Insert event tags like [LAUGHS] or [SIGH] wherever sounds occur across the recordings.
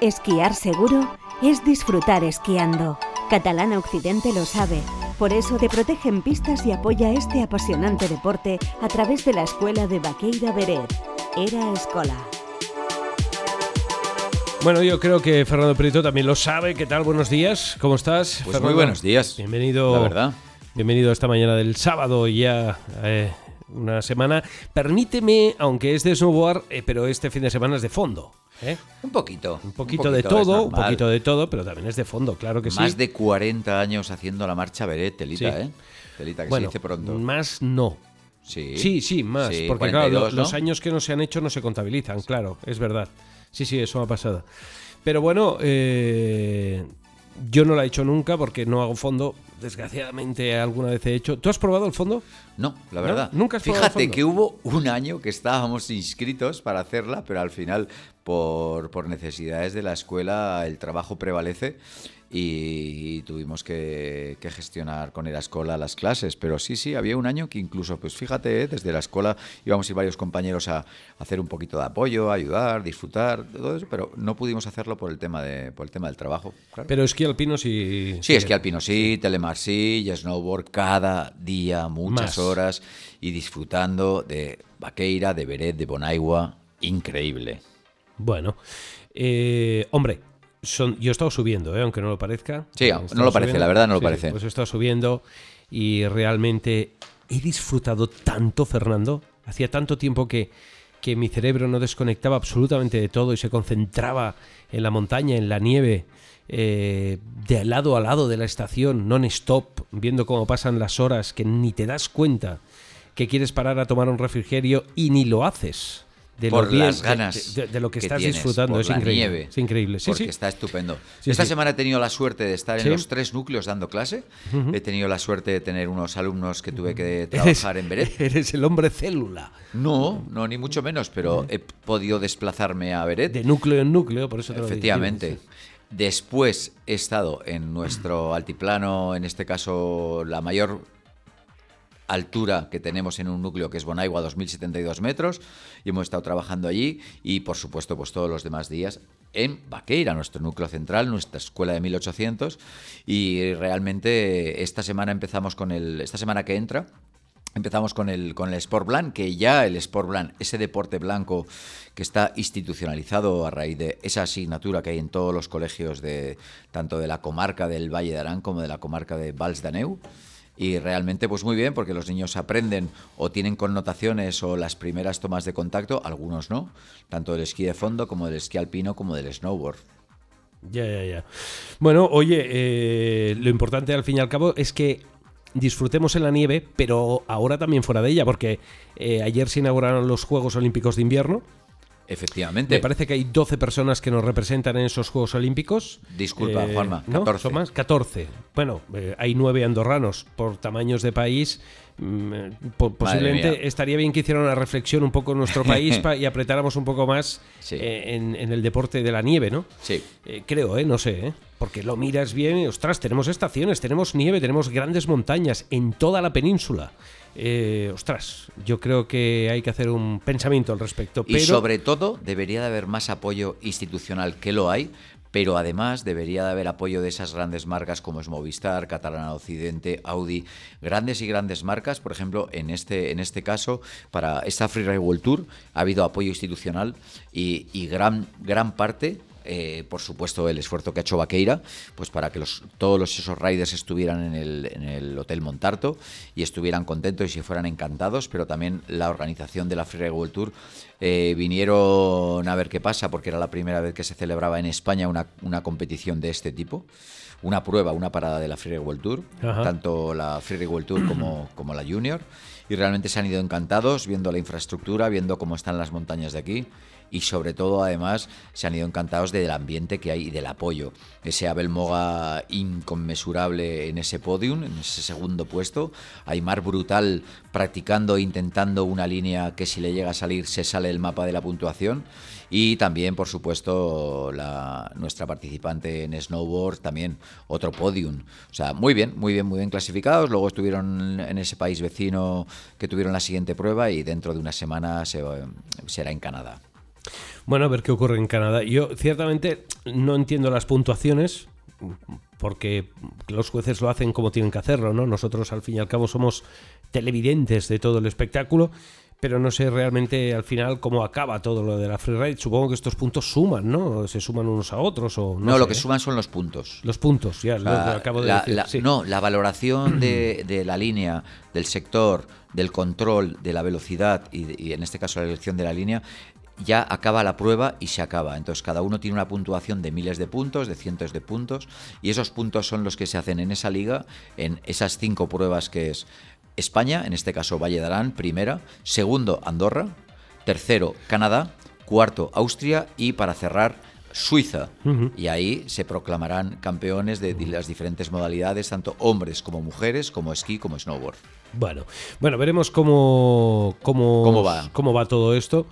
Esquiar seguro es disfrutar esquiando. Catalana Occidente lo sabe. Por eso te protege en pistas y apoya este apasionante deporte a través de la Escuela de Baqueira Beret. Era Escola. Bueno, yo creo que Fernando Prieto también lo sabe. ¿Qué tal? Buenos días. ¿Cómo estás? Pues muy buenos días. Bienvenido. La verdad. Bienvenido esta mañana del sábado ya. Eh, una semana. Permíteme, aunque es de snowboard, eh, pero este fin de semana es de fondo. ¿Eh? Un poquito. Un poquito, de todo, un poquito de todo, pero también es de fondo, claro que sí. Más de 40 años haciendo la marcha Beret, Telita, ¿eh? Telita, que se dice pronto. Más no. Sí, sí, sí más. porque claro, los años que no se han hecho no se contabilizan, claro, es verdad. Sí, sí, eso ha pasado. Pero bueno, eh, yo no la he hecho nunca porque no hago fondo. Desgraciadamente alguna vez he hecho. ¿Tú has probado el fondo? No, la verdad. Nunca has probado Fíjate el fondo? que hubo un año que estábamos inscritos para hacerla, pero al final, por, por necesidades de la escuela, el trabajo prevalece y, tuvimos que, gestionar con la escuela las clases. Pero sí, sí, había un año que incluso, pues fíjate, ¿eh? desde la escuela íbamos a ir varios compañeros a, hacer un poquito de apoyo, ayudar, disfrutar, todo eso, pero no pudimos hacerlo por el tema, de, por el tema del trabajo. Pero esquí alpino sí. Sí, esquí alpino sí, telemar sí, y snowboard cada día, muchas horas, y disfrutando de Vaqueira, de Beret, de Bonaigua, increíble. Bueno, eh, hombre, son, yo he estado subiendo, ¿eh? aunque no lo parezca. Sí, no lo parece, la verdad no lo parece. Pues he estado subiendo y realmente he disfrutado tanto, Fernando. Hacía tanto tiempo que, que mi cerebro no desconectaba absolutamente de todo y se concentraba en la montaña, en la nieve, eh, de lado a lado de la estación, non-stop, viendo cómo pasan las horas, que ni te das cuenta que quieres parar a tomar un refrigerio y ni lo haces de por las ganas de, lo que, estás disfrutando. es, increíble, es increíble. porque está estupendo. Esta semana he tenido la suerte de estar en los tres núcleos dando clase. He tenido la suerte de tener unos alumnos que tuve que trabajar en Beret. [LAUGHS] Eres el hombre célula. No, no, ni mucho menos, pero he podido desplazarme a Beret. De núcleo en núcleo, por eso te Efectivamente. Después he estado en nuestro altiplano, en este caso la mayor altura que tenemos en un núcleo que es Bonaigua, 2.072 metros, y hemos estado trabajando allí y por supuesto pues todos los demás días en Baqueira, nuestro núcleo central, nuestra escuela de 1800 y realmente esta semana empezamos con el esta semana que entra Empezamos con el, con el Sport Blanc, que ya el Sport Blanc, ese deporte blanco que está institucionalizado a raíz de esa asignatura que hay en todos los colegios de tanto de la comarca del Valle de Arán como de la comarca de Vals d'Aneu y realmente pues muy bien porque los niños aprenden o tienen connotaciones o las primeras tomas de contacto, algunos no, tanto del esquí de fondo como del esquí alpino como del snowboard. Ya, ya, ya. Bueno, oye, eh, lo importante al fin y al cabo es que disfrutemos en la nieve, pero ahora también fuera de ella, porque eh, ayer se inauguraron los Juegos Olímpicos de Invierno Efectivamente. Me parece que hay 12 personas que nos representan en esos Juegos Olímpicos. Disculpa, eh, Juanma, 14. ¿Son más? 14. Bueno, eh, hay 9 andorranos por tamaños de país. Mm, eh, posiblemente estaría bien que hiciera una reflexión un poco en nuestro [LAUGHS] país y apretáramos un poco más en, el deporte de la nieve, ¿no? Sí. creo, ¿eh? No sé, ¿eh? Porque lo miras bien y, ostras, tenemos estaciones, tenemos nieve, tenemos grandes montañas en toda la península. Eh, ostras, yo creo que hay que hacer un pensamiento al respecto. Y sobre todo debería de haber más apoyo institucional, que lo hay, pero además debería de haber apoyo de esas grandes marcas como es Movistar, Catalana Occidente, Audi, grandes y grandes marcas. Por ejemplo, en este, en este caso, para esta Freeride World Tour ha habido apoyo institucional y, y gran, gran parte eh, por supuesto, el esfuerzo que ha hecho Vaqueira, pues para que los, todos los, esos riders estuvieran en el, en el, Hotel Montarto y estuvieran contentos y se fueran encantados, pero también la organización de la Free World Tour eh, vinieron a ver qué pasa, porque era la primera vez que se celebraba en España una, una competición de este tipo una prueba, una parada de la Free World Tour, tanto la Free World Tour como, como la Junior, y realmente se han ido encantados viendo la infraestructura, viendo cómo están las montañas de aquí y sobre todo además se han ido encantados del ambiente que hay y del apoyo. Ese Abel Moga inconmensurable en ese podium, en ese segundo puesto, Aymar brutal practicando, intentando una línea que si le llega a salir se sale del mapa de la puntuación y también por supuesto la, nuestra participante en snowboard también otro podium. O sea, muy bien, muy bien, muy bien clasificados. Luego estuvieron en ese país vecino que tuvieron la siguiente prueba y dentro de una semana se, será en Canadá. Bueno, a ver qué ocurre en Canadá. Yo ciertamente no entiendo las puntuaciones porque los jueces lo hacen como tienen que hacerlo, ¿no? Nosotros al fin y al cabo somos televidentes de todo el espectáculo, pero no sé realmente al final cómo acaba todo lo de la freeride. Supongo que estos puntos suman, ¿no? Se suman unos a otros o no. lo que ¿eh? suman son los puntos. Los puntos, ya, lo acabo de decir. No, la valoración [CLEARS THROAT] de, la línea, del sector, del control, de la velocidad y, y en este caso la elección de la línea ya acaba la prueba y se acaba. Entonces cada uno tiene una puntuación de miles de puntos, de cientos de puntos, y esos puntos son los que se hacen en esa liga, en esas cinco pruebas que es España, en este caso Valle de primera, segundo Andorra, tercero Canadá, cuarto Austria y para cerrar Suiza. Y ahí se proclamarán campeones de las diferentes modalidades, tanto hombres como mujeres, como esquí, como snowboard. Bueno, bueno, veremos cómo, cómo, ¿Cómo va? cómo va todo esto.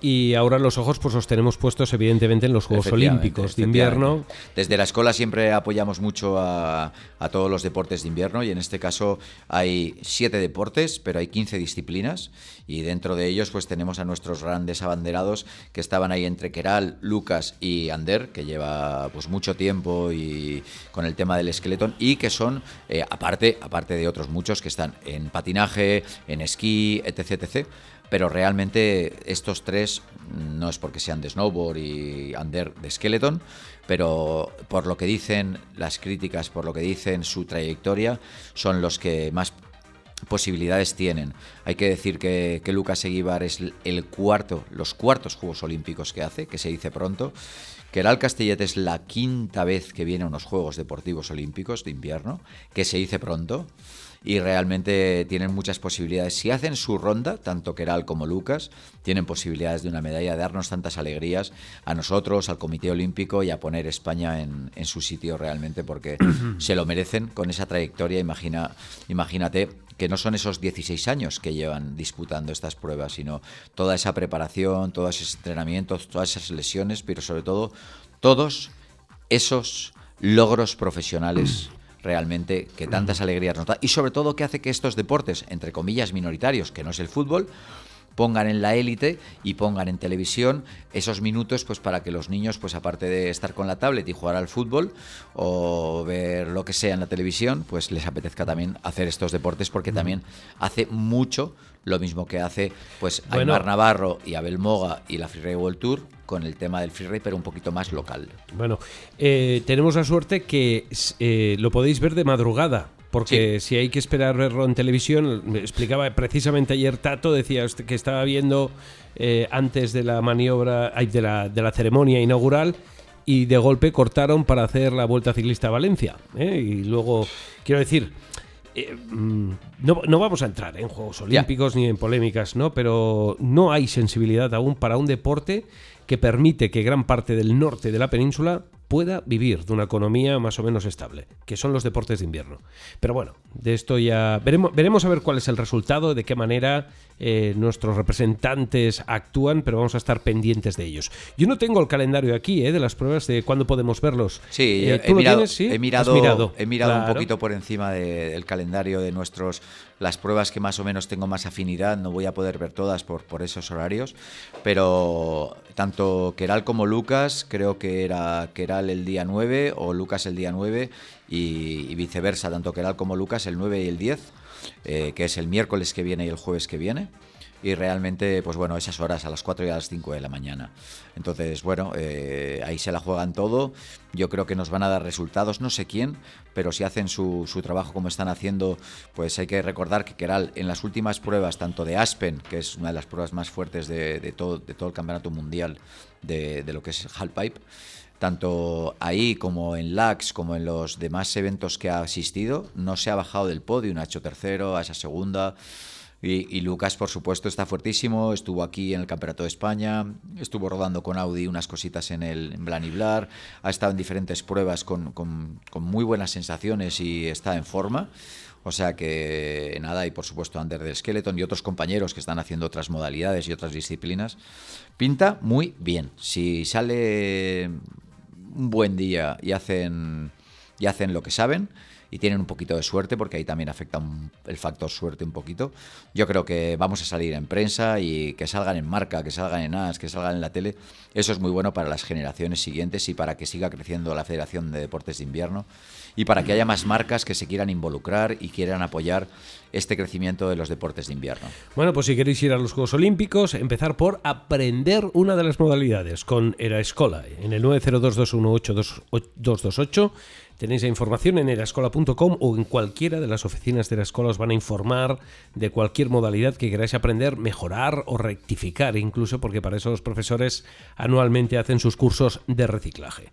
Y ahora los ojos pues los tenemos puestos evidentemente en los Juegos Olímpicos de invierno. Desde la escuela siempre apoyamos mucho a, todos los deportes de invierno y en este caso hay siete deportes, pero hay 15 disciplinas y dentro de ellos pues tenemos a nuestros grandes abanderados que estaban ahí entre Keral, Lucas y Ander, que lleva pues mucho tiempo y con el tema del esqueleto y que son eh, aparte aparte de otros muchos que están en patinaje, en esquí, etc, etc pero realmente estos tres no es porque sean de snowboard y under de skeleton, pero por lo que dicen las críticas, por lo que dicen su trayectoria, son los que más posibilidades tienen. Hay que decir que, Lucas Eguíbar es el cuarto, los cuartos Juegos Olímpicos que hace, que se dice pronto, que el Castellet es la quinta vez que viene a unos Juegos Deportivos Olímpicos de invierno, que se dice pronto y realmente tienen muchas posibilidades. Si hacen su ronda, tanto Keral como Lucas, tienen posibilidades de una medalla, de darnos tantas alegrías a nosotros, al Comité Olímpico y a poner España en, su sitio realmente porque [CLEARS THROAT] se lo merecen con esa trayectoria. Imagina, imagínate que no son esos 16 años que llevan disputando estas pruebas, sino toda esa preparación, todos esos entrenamientos, todas esas lesiones, pero sobre todo todos esos logros profesionales [CLEARS THROAT] realmente que tantas alegrías nos da. Y sobre todo que hace que estos deportes, entre comillas, minoritarios, que no es el fútbol, pongan en la élite y pongan en televisión esos minutos pues para que los niños pues aparte de estar con la tablet y jugar al fútbol o ver lo que sea en la televisión pues les apetezca también hacer estos deportes porque también hace mucho lo mismo que hace pues Aymar Navarro y Abel Moga y la Freeride World Tour con el tema del freeride pero un poquito más local. Bueno, eh, tenemos la suerte que eh, lo podéis ver de madrugada porque si hay que esperar verlo en televisión, me explicaba precisamente ayer Tato, decía que estaba viendo eh, antes de la maniobra, de la, de la ceremonia inaugural y de golpe cortaron para hacer la Vuelta Ciclista a Valencia. ¿eh? Y luego, quiero decir, eh, mm, no, no, vamos a entrar en Juegos Olímpicos ni en polémicas, ¿no? Pero no hay sensibilidad aún para un deporte que permite que gran parte del norte de la península pueda vivir de una economía más o menos estable, que son los deportes de invierno. Pero bueno, de esto ya veremos, veremos a ver cuál es el resultado, de qué manera eh, nuestros representantes actúan, pero vamos a estar pendientes de ellos. Yo no tengo el calendario aquí, eh, de las pruebas, de cuándo podemos verlos. Sí, eh, he, mirado, he, mirado, he mirado, un poquito por encima del calendario de nuestros las pruebas que más o menos tengo más afinidad, no voy a poder ver todas por, esos horarios, pero tanto Keral como Lucas, creo que era Keral el día 9 o Lucas el día 9 y, viceversa, tanto Keral como Lucas el 9 y el 10, eh, que es el miércoles que viene y el jueves que viene y realmente, pues bueno, esas horas a las 4 y a las 5 de la mañana. Entonces, bueno, eh, ahí se la juegan todo. Yo creo que nos van a dar resultados, no sé quién, pero si hacen su, trabajo como están haciendo, pues hay que recordar que Keral en las últimas pruebas, tanto de Aspen, que es una de las pruebas más fuertes de, de todo, de todo el campeonato mundial de, de lo que es Halfpipe, tanto ahí como en LAX, como en los demás eventos que ha asistido, no se ha bajado del podio, ha hecho tercero, a esa segunda. Y, Lucas, por supuesto, está fuertísimo. Estuvo aquí en el Campeonato de España, estuvo rodando con Audi unas cositas en el en Blaniblar, ha estado en diferentes pruebas con, con, muy buenas sensaciones y está en forma. O sea que nada, y por supuesto Ander del Skeleton y otros compañeros que están haciendo otras modalidades y otras disciplinas. Pinta muy bien. Si sale un buen día y hacen, y hacen lo que saben, y tienen un poquito de suerte, porque ahí también afecta el factor suerte un poquito. Yo creo que vamos a salir en prensa y que salgan en marca, que salgan en AS, que salgan en la tele. Eso es muy bueno para las generaciones siguientes y para que siga creciendo la Federación de Deportes de Invierno y para que haya más marcas que se quieran involucrar y quieran apoyar este crecimiento de los deportes de invierno. Bueno, pues si queréis ir a los Juegos Olímpicos, empezar por aprender una de las modalidades con Era Escola en el 902218228. Tenéis la información en o en cualquiera de las oficinas de la escuela os van a informar de cualquier modalidad que queráis aprender, mejorar o rectificar, incluso porque para eso los profesores anualmente hacen sus cursos de reciclaje.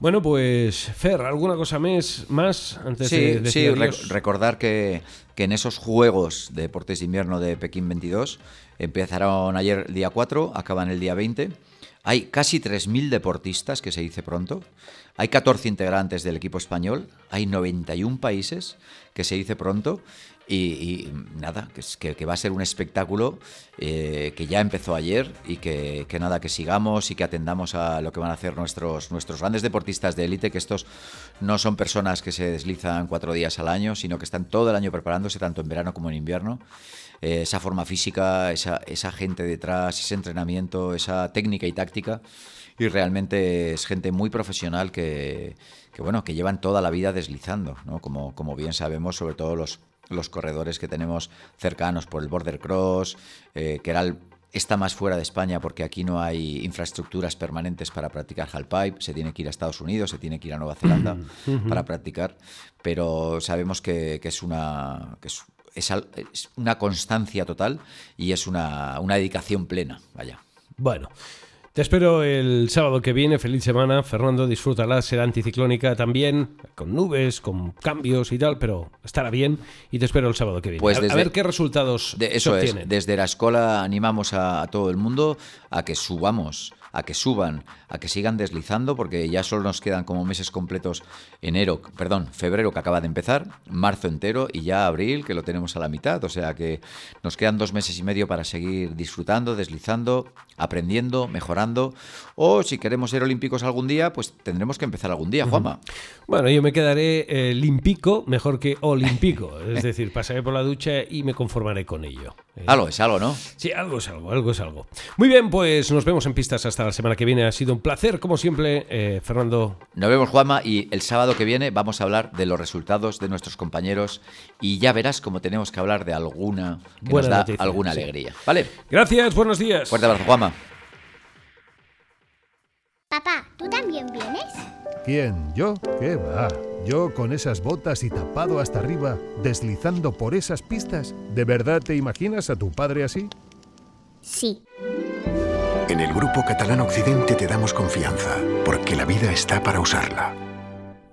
Bueno, pues Fer, ¿alguna cosa más antes de Sí, recordar que, en esos Juegos de Deportes de Invierno de Pekín 22 empezaron ayer el día 4, acaban el día 20. Hay casi 3.000 deportistas, que se dice pronto. Hay 14 integrantes del equipo español. Hay 91 países, que se dice pronto. Y, nada, que, que, va a ser un espectáculo eh, que ya empezó ayer y que, nada, que sigamos y que atendamos a lo que van a hacer nuestros, nuestros grandes deportistas de élite, que estos no son personas que se deslizan cuatro días al año, sino que están todo el año preparándose, tanto en verano como en invierno. Eh, esa forma física, esa, esa gente detrás, ese entrenamiento, esa técnica y táctica y realmente es gente muy profesional que, que, bueno que llevan toda la vida deslizando ¿no? como, como bien sabemos sobre todo los los corredores que tenemos cercanos por el Border Cross, eh, que era está más fuera de España porque aquí no hay infraestructuras permanentes para practicar halfpipe, se tiene que ir a Estados Unidos, se tiene que ir a Nueva Zelanda para practicar, pero sabemos que, es una es, es, una constancia total y es una, una dedicación plena, vaya. Bueno, te espero el sábado que viene. Feliz semana. Fernando, disfrútala. Será anticiclónica también, con nubes, con cambios y tal, pero estará bien. Y te espero el sábado que viene. Pues a, ver qué resultados de, eso Es. Desde la escuela animamos a todo el mundo a que subamos a que suban, a que sigan deslizando, porque ya solo nos quedan como meses completos enero, perdón, febrero que acaba de empezar, marzo entero y ya abril que lo tenemos a la mitad, o sea que nos quedan dos meses y medio para seguir disfrutando, deslizando, aprendiendo, mejorando, o si queremos ser olímpicos algún día, pues tendremos que empezar algún día, Juanma. Bueno, yo me quedaré eh, limpico mejor que olímpico, [LAUGHS] es decir, pasaré por la ducha y me conformaré con ello. Algo es algo, ¿no? Sí, algo es algo, algo es algo. Muy bien, pues nos vemos en pistas hasta la semana que viene. Ha sido un placer, como siempre, eh, Fernando. Nos vemos, Juanma, y el sábado que viene vamos a hablar de los resultados de nuestros compañeros y ya verás cómo tenemos que hablar de alguna que nos da alguna alegría. ¿Vale? Gracias, buenos días. Fuerte abrazo, Juanma. Papá, ¿tú también vienes? ¿Quién? ¿Yo? ¿Qué va? Yo con esas botas y tapado hasta arriba, deslizando por esas pistas. ¿De verdad te imaginas a tu padre así? Sí. En el Grupo Catalán Occidente te damos confianza, porque la vida está para usarla